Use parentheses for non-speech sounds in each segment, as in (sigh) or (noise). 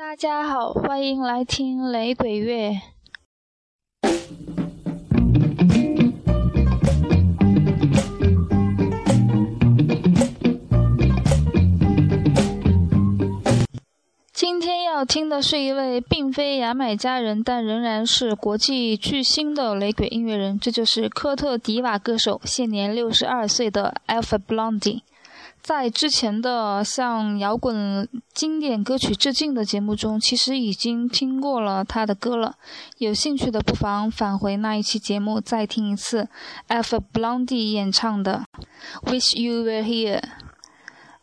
大家好，欢迎来听雷鬼乐。今天要听的是一位并非牙买加人，但仍然是国际巨星的雷鬼音乐人，这就是科特迪瓦歌手，现年六十二岁的 Alpha Blondy。在之前的向摇滚经典歌曲致敬的节目中，其实已经听过了他的歌了。有兴趣的不妨返回那一期节目再听一次 F. Blondy 演唱的《Wish You Were Here》。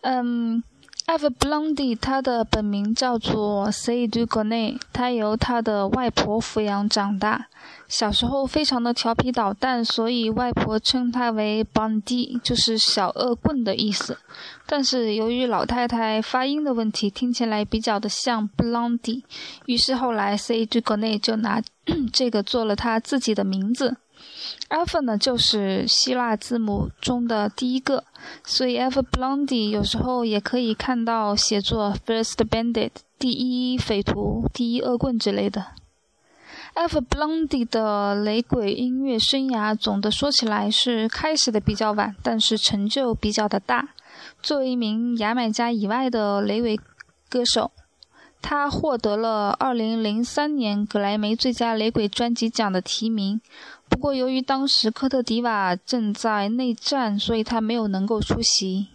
嗯。Eva Blondy，他的本名叫做 Saidou Gone，他由他的外婆抚养长大。小时候非常的调皮捣蛋，所以外婆称他为 Bondi，就是小恶棍的意思。但是由于老太太发音的问题，听起来比较的像 Blondy，于是后来 Saidou Gone 就拿 (coughs) 这个做了他自己的名字。Alpha 呢，就是希腊字母中的第一个，所以 Alpha Blondy 有时候也可以看到写作 First Bandit，第一匪徒、第一恶棍之类的。Alpha Blondy 的雷鬼音乐生涯，总的说起来是开始的比较晚，但是成就比较的大。作为一名牙买加以外的雷鬼歌手，他获得了2003年格莱美最佳雷鬼专辑奖的提名。不过，由于当时科特迪瓦正在内战，所以他没有能够出席。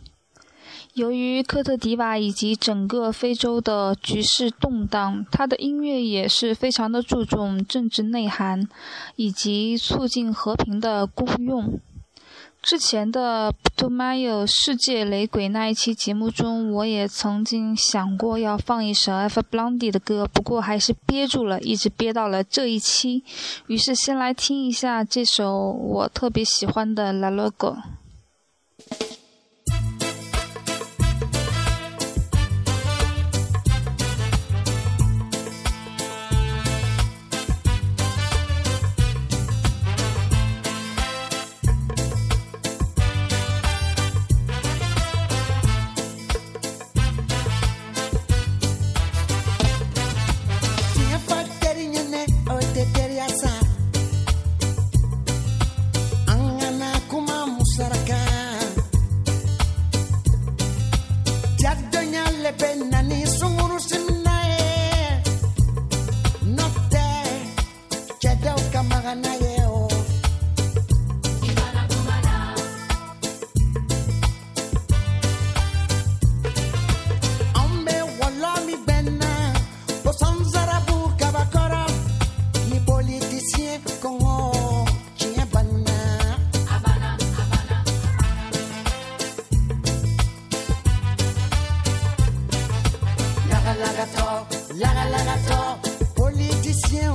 由于科特迪瓦以及整个非洲的局势动荡，他的音乐也是非常的注重政治内涵以及促进和平的功用。之前的《To My》世界雷鬼那一期节目中，我也曾经想过要放一首 F Blondy 的歌，不过还是憋住了，一直憋到了这一期。于是先来听一下这首我特别喜欢的《La Logo》。sénateur, politicien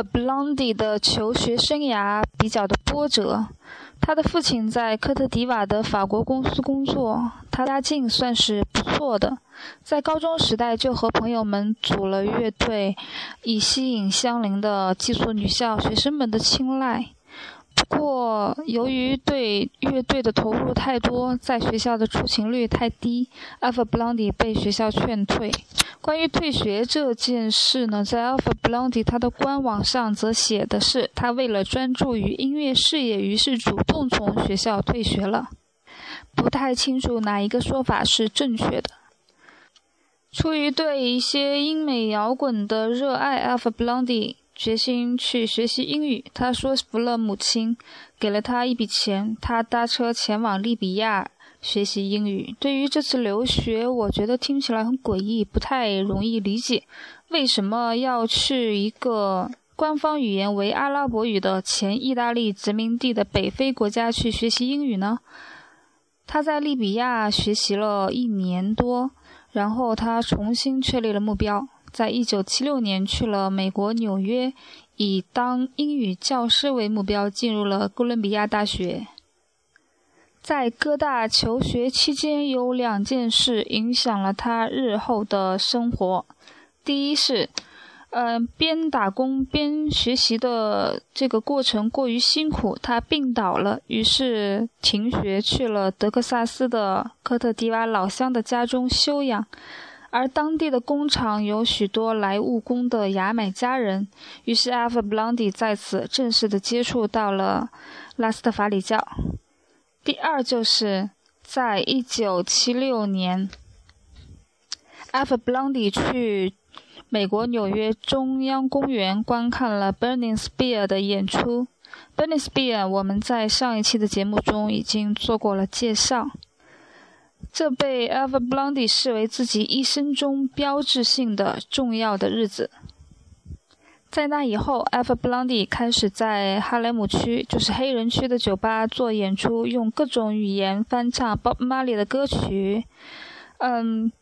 Blondy 的求学生涯比较的波折。他的父亲在科特迪瓦的法国公司工作，他家境算是不错的。在高中时代就和朋友们组了乐队，以吸引相邻的寄宿女校学生们的青睐。不过，由于对乐队的投入太多，在学校的出勤率太低，Alpha Blondy 被学校劝退。关于退学这件事呢，在 Alpha Blondy 他的官网上则写的是，他为了专注于音乐事业，于是主动从学校退学了。不太清楚哪一个说法是正确的。出于对一些英美摇滚的热爱，Alpha Blondy。决心去学习英语，他说服了母亲，给了他一笔钱，他搭车前往利比亚学习英语。对于这次留学，我觉得听起来很诡异，不太容易理解，为什么要去一个官方语言为阿拉伯语的前意大利殖民地的北非国家去学习英语呢？他在利比亚学习了一年多，然后他重新确立了目标。在一九七六年去了美国纽约，以当英语教师为目标，进入了哥伦比亚大学。在哥大求学期间，有两件事影响了他日后的生活。第一是，呃，边打工边学习的这个过程过于辛苦，他病倒了，于是停学去了德克萨斯的科特迪瓦老乡的家中休养。而当地的工厂有许多来务工的牙买加人，于是 Alpha Blondy 在此正式的接触到了拉斯特法里教。第二就是在一九七六年，Alpha Blondy 去美国纽约中央公园观看了 Burning Spear 的演出。Burning Spear 我们在上一期的节目中已经做过了介绍。这被 Alpha Blondy 视为自己一生中标志性的重要的日子。在那以后，Alpha Blondy 开始在哈雷姆区，就是黑人区的酒吧做演出，用各种语言翻唱 Bob Marley 的歌曲。嗯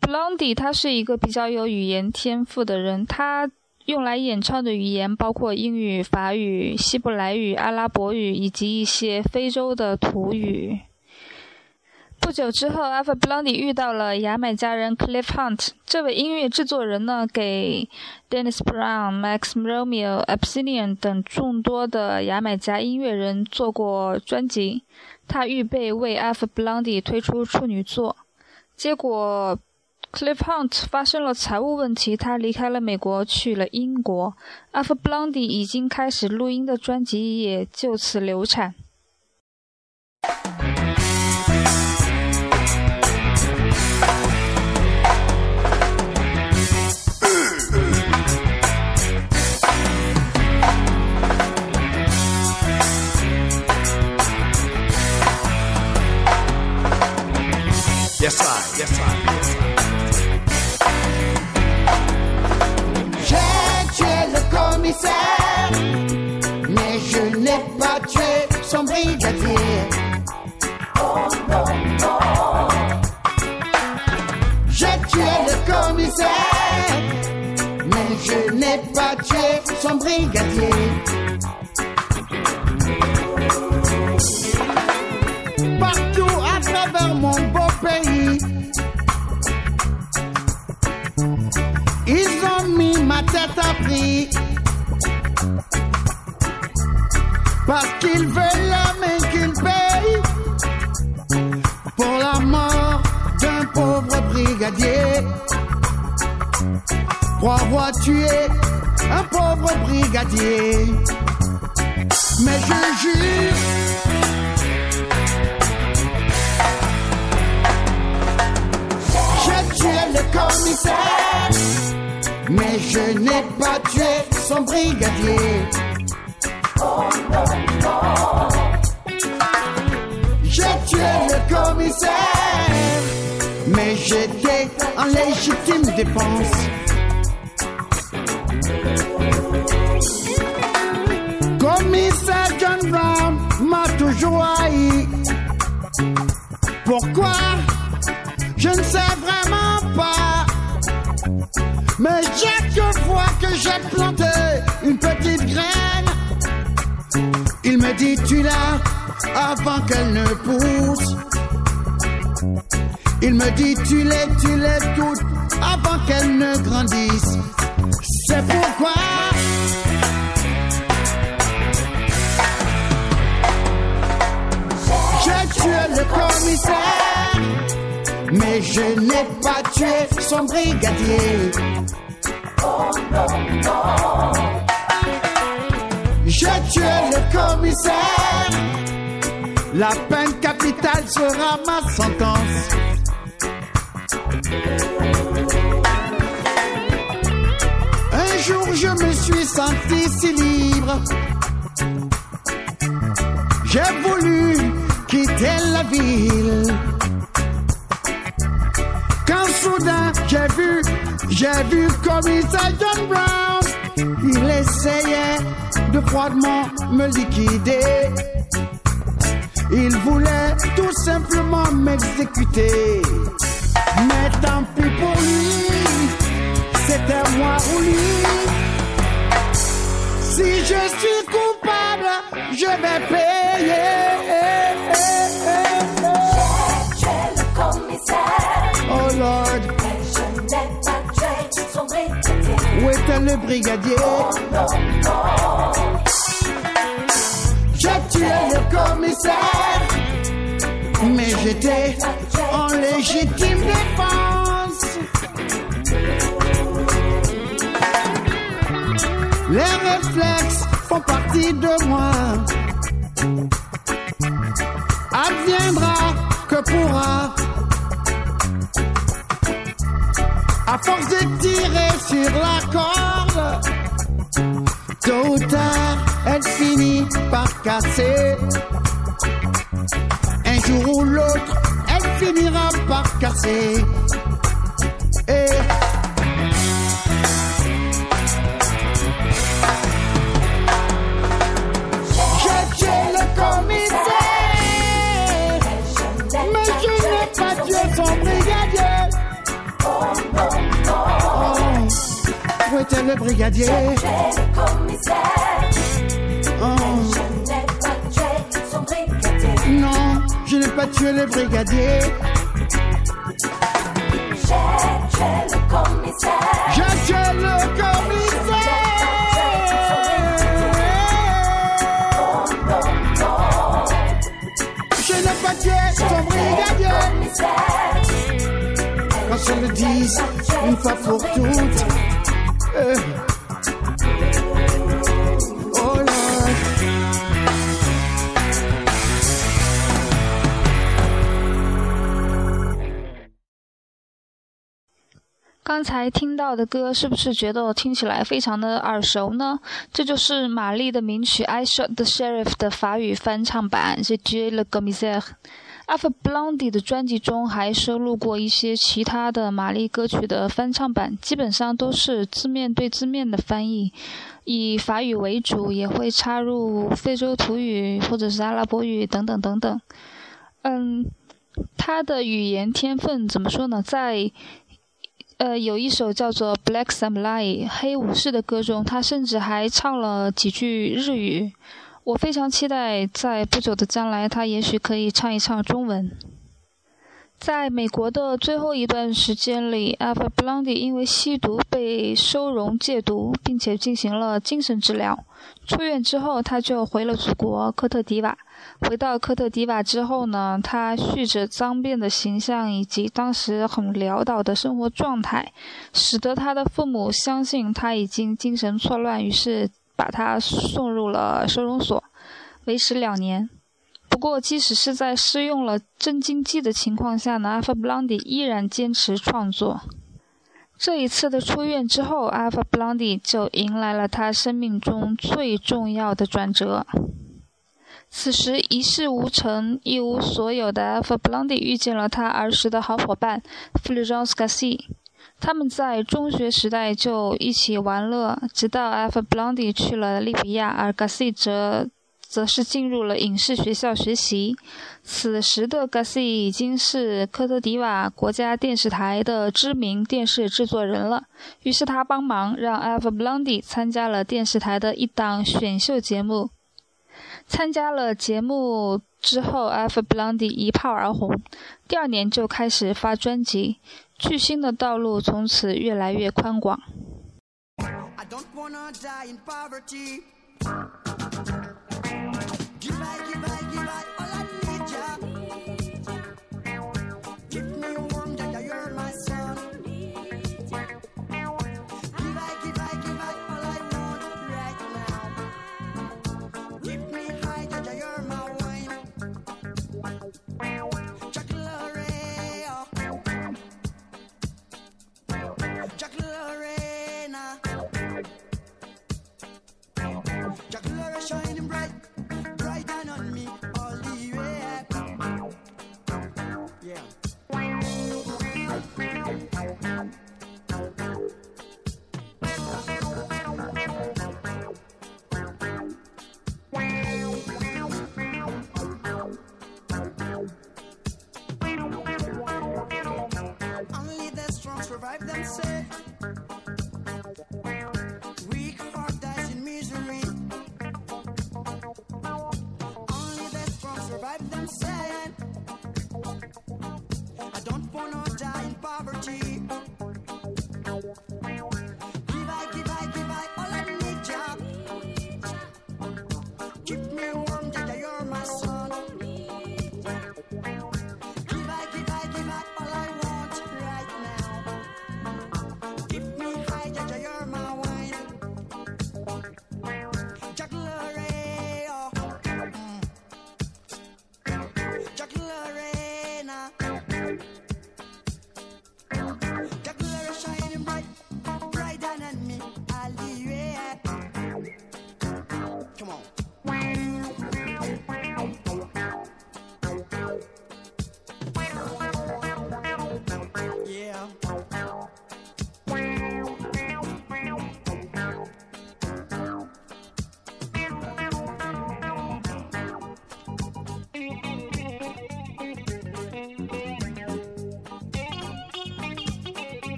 ，Blondy 他是一个比较有语言天赋的人，他用来演唱的语言包括英语、法语、希伯来语、阿拉伯语以及一些非洲的土语。不久之后，Alpha Blondy 遇到了牙买加人 Cliff Hunt。这位音乐制作人呢，给 Dennis Brown、Max Romeo、a b s i n i a n 等众多的牙买加音乐人做过专辑。他预备为 Alpha Blondy 推出处女作，结果 Cliff Hunt 发生了财务问题，他离开了美国，去了英国。Alpha Blondy 已经开始录音的专辑也就此流产。Yes, I. Yes. J'ai tué le commissaire, mais je n'ai pas tué son brigadier. Oh non, non. J'ai tué le commissaire, mais je n'ai pas tué son brigadier. Parce qu'ils veulent la main qu'ils payent pour la mort d'un pauvre brigadier. Pour avoir tué un pauvre brigadier. Mais je jure. J'ai tué le commissaire mais je n'ai pas tué son brigadier. Oh. J'ai tué le commissaire, mais j'étais en légitime défense. planté une petite graine. Il me dit tue-la avant qu'elle ne pousse. Il me dit tu les, tu les toutes avant qu'elle ne grandisse. C'est pourquoi. J'ai tué le commissaire, mais je n'ai pas tué son brigadier. J'ai tué le commissaire, la peine capitale sera ma sentence. Un jour je me suis senti si libre. J'ai voulu quitter la ville. J'ai vu commissaire John Brown. Il essayait de froidement me liquider. Il voulait tout simplement m'exécuter. Mais tant pis pour lui, c'était moi ou lui. Si je suis coupable, je vais payer. Où était le brigadier? J'ai tué le commissaire, mais j'étais en légitime défense. Les réflexes font partie de moi. Adviendra que pourra. À force de tirer sur la corde, tôt ou tard, elle finit par casser. Un jour ou l'autre, elle finira par casser. Et était le brigadier? J'ai le commissaire, Oh. je n'ai pas tué son brigadier. Non, je n'ai pas tué le brigadier. J'ai tué le commissaire, J'ai tué le commissaire. Je n'ai pas tué son brigadier. Qu'on se le dise une fois pour toutes. 刚才听到的歌，是不是觉得我听起来非常的耳熟呢？这就是玛丽的名曲《I Shot the Sheriff》的法语翻唱版，J. Le Gomiser。Alpha Blondy 的专辑中还收录过一些其他的玛丽歌曲的翻唱版，基本上都是字面对字面的翻译，以法语为主，也会插入非洲土语或者是阿拉伯语等等等等。嗯，他的语言天分怎么说呢？在呃，有一首叫做《Black Samurai》黑武士的歌中，他甚至还唱了几句日语。我非常期待在不久的将来，他也许可以唱一唱中文。在美国的最后一段时间里，Alpha Blondy 因为吸毒被收容戒毒，并且进行了精神治疗。出院之后，他就回了祖国科特迪瓦。回到科特迪瓦之后呢，他蓄着脏辫的形象以及当时很潦倒的生活状态，使得他的父母相信他已经精神错乱，于是把他送入了收容所，为时两年。不过，即使是在施用了镇静剂的情况下呢，Alpha Blondy 依然坚持创作。这一次的出院之后，Alpha Blondy 就迎来了他生命中最重要的转折。此时一事无成、一无所有的 Alpha Blondy 遇见了他儿时的好伙伴 Fulgence Gassi。他们在中学时代就一起玩乐，直到 Alpha Blondy 去了利比亚，而 Gasi 则则是进入了影视学校学习。此时的 Gasi 已经是科特迪瓦国家电视台的知名电视制作人了，于是他帮忙让 Alpha Blondy 参加了电视台的一档选秀节目。参加了节目之后，F. Blondy 一炮而红，第二年就开始发专辑，巨星的道路从此越来越宽广。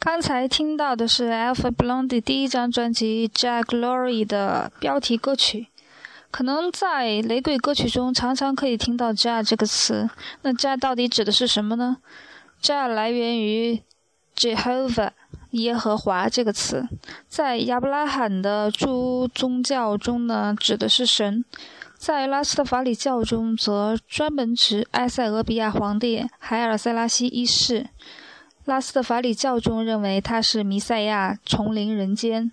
刚才听到的是 Alpha Blondy 第一张专辑《Jack Glory》的标题歌曲。可能在雷鬼歌曲中常常可以听到 “Jah” 这个词，那 “Jah” 到底指的是什么呢？“Jah” 来源于 Jehovah 耶和华这个词，在亚伯拉罕的诸宗教中呢，指的是神；在拉斯特法里教中，则专门指埃塞俄比亚皇帝海尔塞拉西一世。拉斯特法里教中认为他是弥赛亚，重临人间。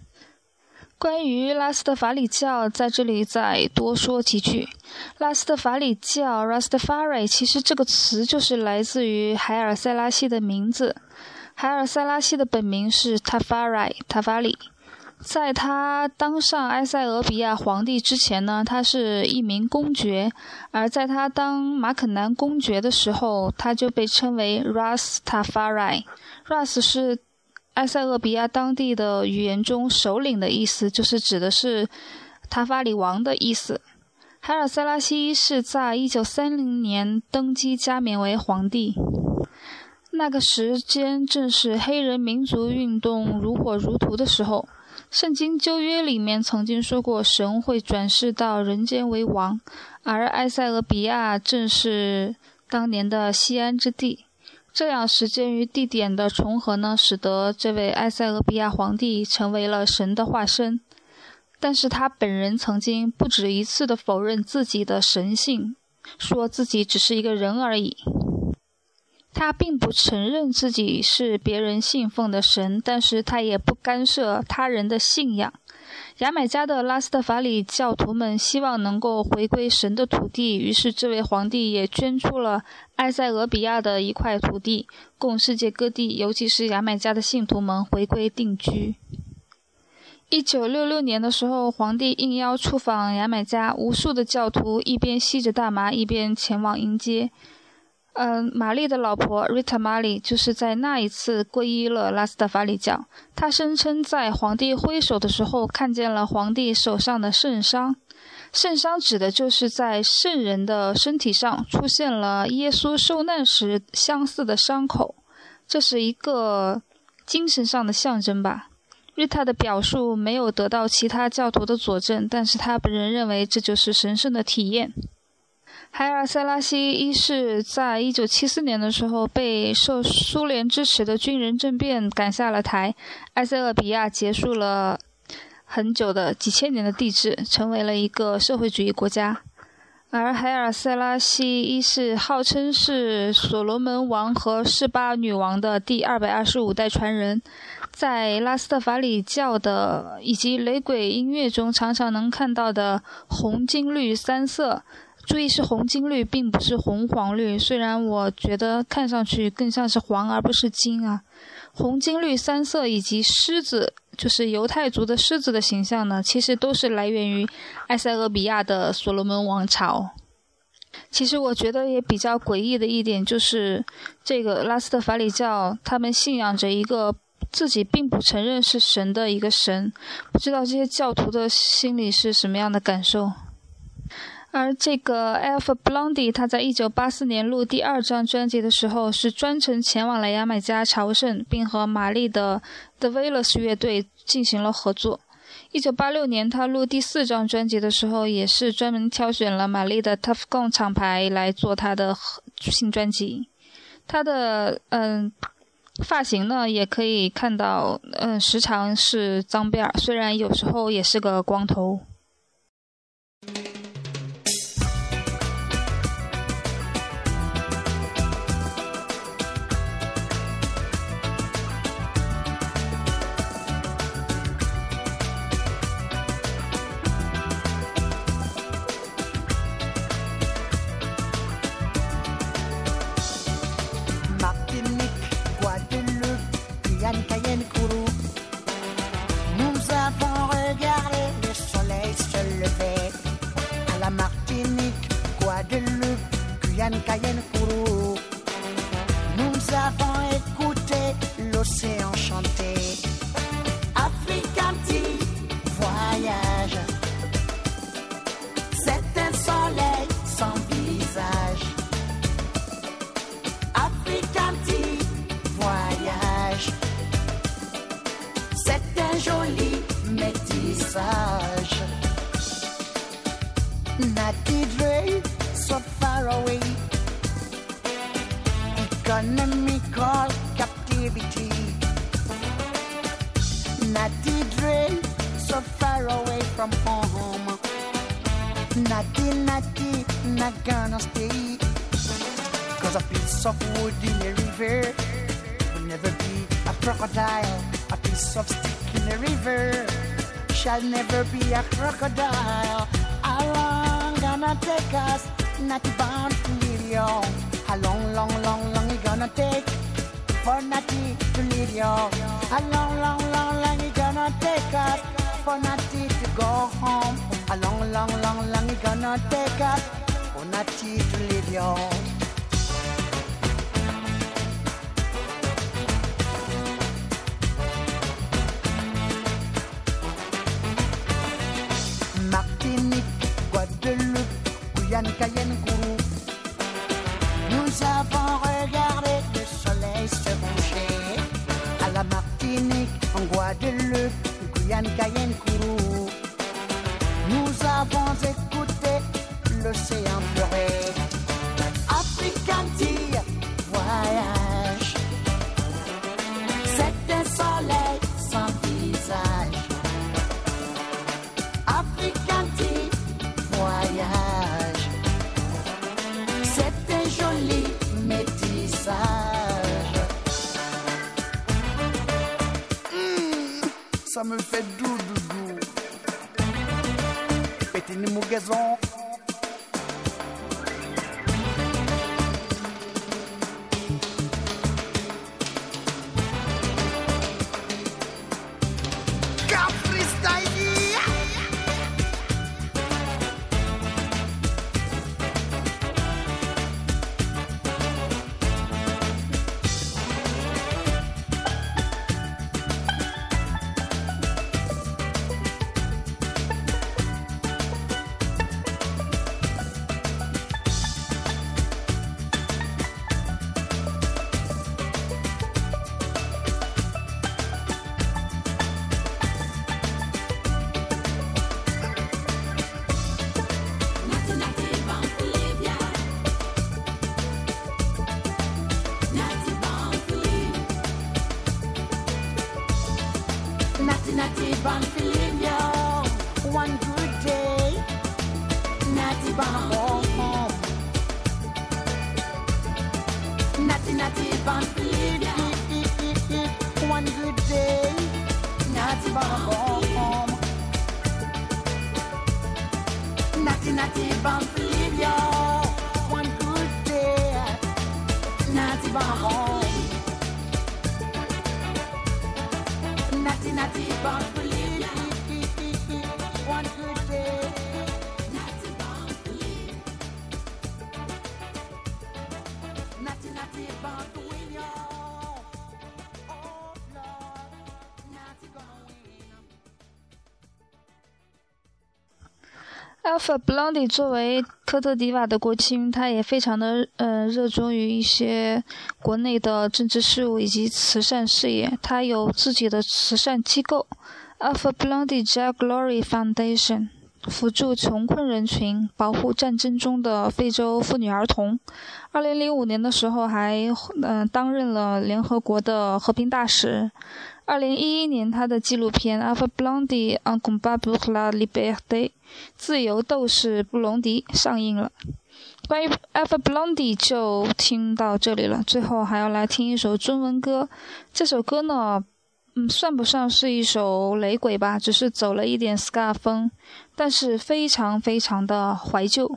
关于拉斯特法里教，在这里再多说几句。拉斯特法里教 （Rastafari） 其实这个词就是来自于海尔塞拉西的名字。海尔塞拉西的本名是 Tafari，Tafari。在他当上埃塞俄比亚皇帝之前呢，他是一名公爵；而在他当马肯南公爵的时候，他就被称为 Rastafari。Ras 是埃塞俄比亚当地的语言中“首领”的意思，就是指的是塔法里王的意思。海尔塞拉西是在一九三零年登基加冕为皇帝。那个时间正是黑人民族运动如火如荼的时候。圣经旧约里面曾经说过，神会转世到人间为王，而埃塞俄比亚正是当年的西安之地。这样时间与地点的重合呢，使得这位埃塞俄比亚皇帝成为了神的化身。但是他本人曾经不止一次的否认自己的神性，说自己只是一个人而已。他并不承认自己是别人信奉的神，但是他也不干涉他人的信仰。牙买加的拉斯特法里教徒们希望能够回归神的土地，于是这位皇帝也捐出了埃塞俄比亚的一块土地，供世界各地，尤其是牙买加的信徒们回归定居。一九六六年的时候，皇帝应邀出访牙买加，无数的教徒一边吸着大麻，一边前往迎接。嗯，玛丽的老婆 Rita m a l i 就是在那一次皈依了拉斯特法里教。她声称在皇帝挥手的时候看见了皇帝手上的圣伤，圣伤指的就是在圣人的身体上出现了耶稣受难时相似的伤口，这是一个精神上的象征吧。Rita 的表述没有得到其他教徒的佐证，但是他本人认为这就是神圣的体验。海尔塞拉西一世在一九七四年的时候被受苏联支持的军人政变赶下了台，埃塞俄比亚结束了很久的几千年的帝制，成为了一个社会主义国家。而海尔塞拉西一世号称是所罗门王和示巴女王的第二百二十五代传人，在拉斯特法里教的以及雷鬼音乐中常常能看到的红、金、绿三色。注意是红金绿，并不是红黄绿。虽然我觉得看上去更像是黄而不是金啊。红金绿三色以及狮子，就是犹太族的狮子的形象呢，其实都是来源于埃塞俄比亚的所罗门王朝。其实我觉得也比较诡异的一点就是，这个拉斯特法里教他们信仰着一个自己并不承认是神的一个神，不知道这些教徒的心里是什么样的感受。而这个 Alpha Blondy，他在一九八四年录第二张专辑的时候，是专程前往了牙买加朝圣，并和玛丽的 The Vela's 乐队进行了合作。一九八六年，他录第四张专辑的时候，也是专门挑选了玛丽的 Tough Gong 厂牌来做他的新专辑。他的嗯发型呢，也可以看到，嗯，时常是脏辫儿，虽然有时候也是个光头。Economical captivity. Natty Dre, so far away from home. Natty, Natty, not gonna stay. Cause a piece of wood in a river will never be a crocodile. A piece of stick in a river shall never be a crocodile. How long gonna take us? Not bound you. How long, long, long, long it gonna take for Natty to leave you? How long, long, long, long it gonna take us for Natty to go home? How long, long, long, long it gonna take us for Natty to leave you? La Martinique, en Guadeloupe, Guyane, Cayenne, Kourou. Nous avons écouté l'océan me fait doux doudou. Pétine mougazon, Alpha Blondy 作为科特迪瓦的国亲，他也非常的呃热衷于一些国内的政治事务以及慈善事业。他有自己的慈善机构 Alpha Blondy Jack Glory Foundation。辅助穷困人群，保护战争中的非洲妇女儿童。二零零五年的时候，还嗯担任了联合国的和平大使。二零一一年，他的纪录片《Alf Blondi on Gumbabula Liberte》（自由斗士布隆迪）上映了。关于《Alf Blondi》就听到这里了。最后还要来听一首中文歌，这首歌呢，嗯，算不上是一首雷鬼吧，只是走了一点 scar 风。但是非常非常的怀旧。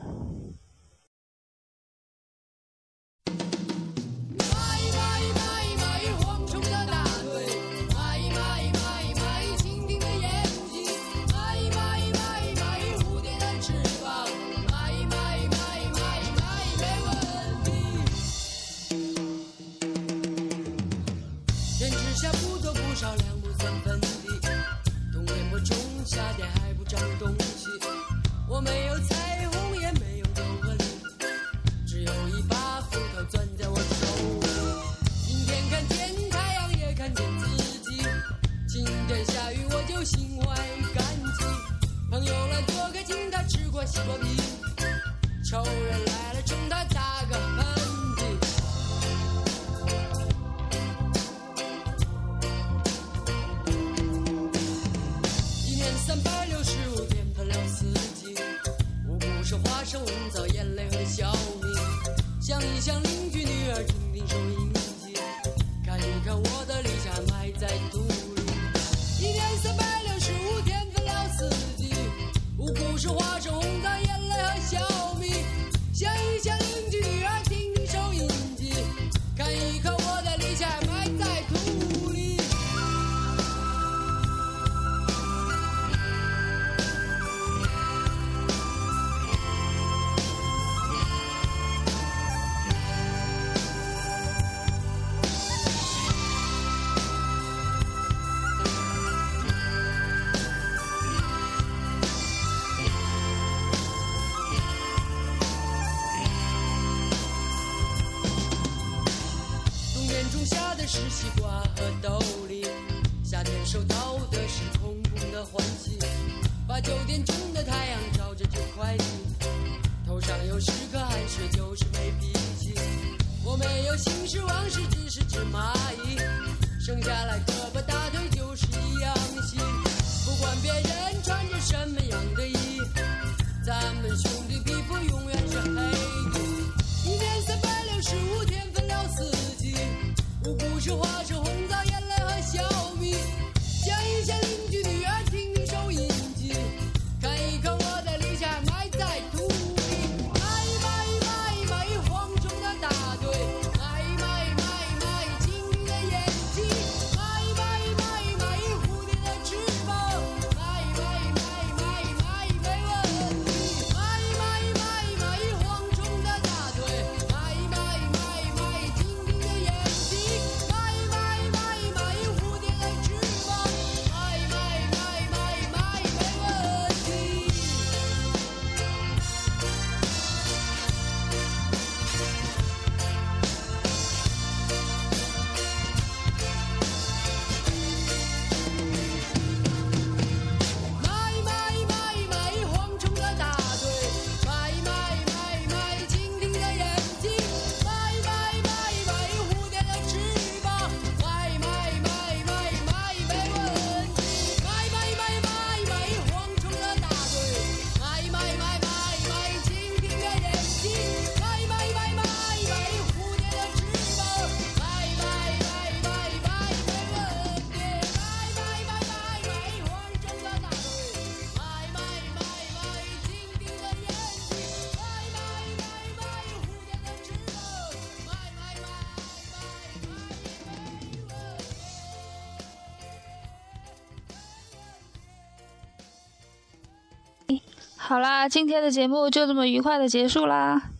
好啦，今天的节目就这么愉快的结束啦，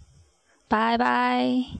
拜拜。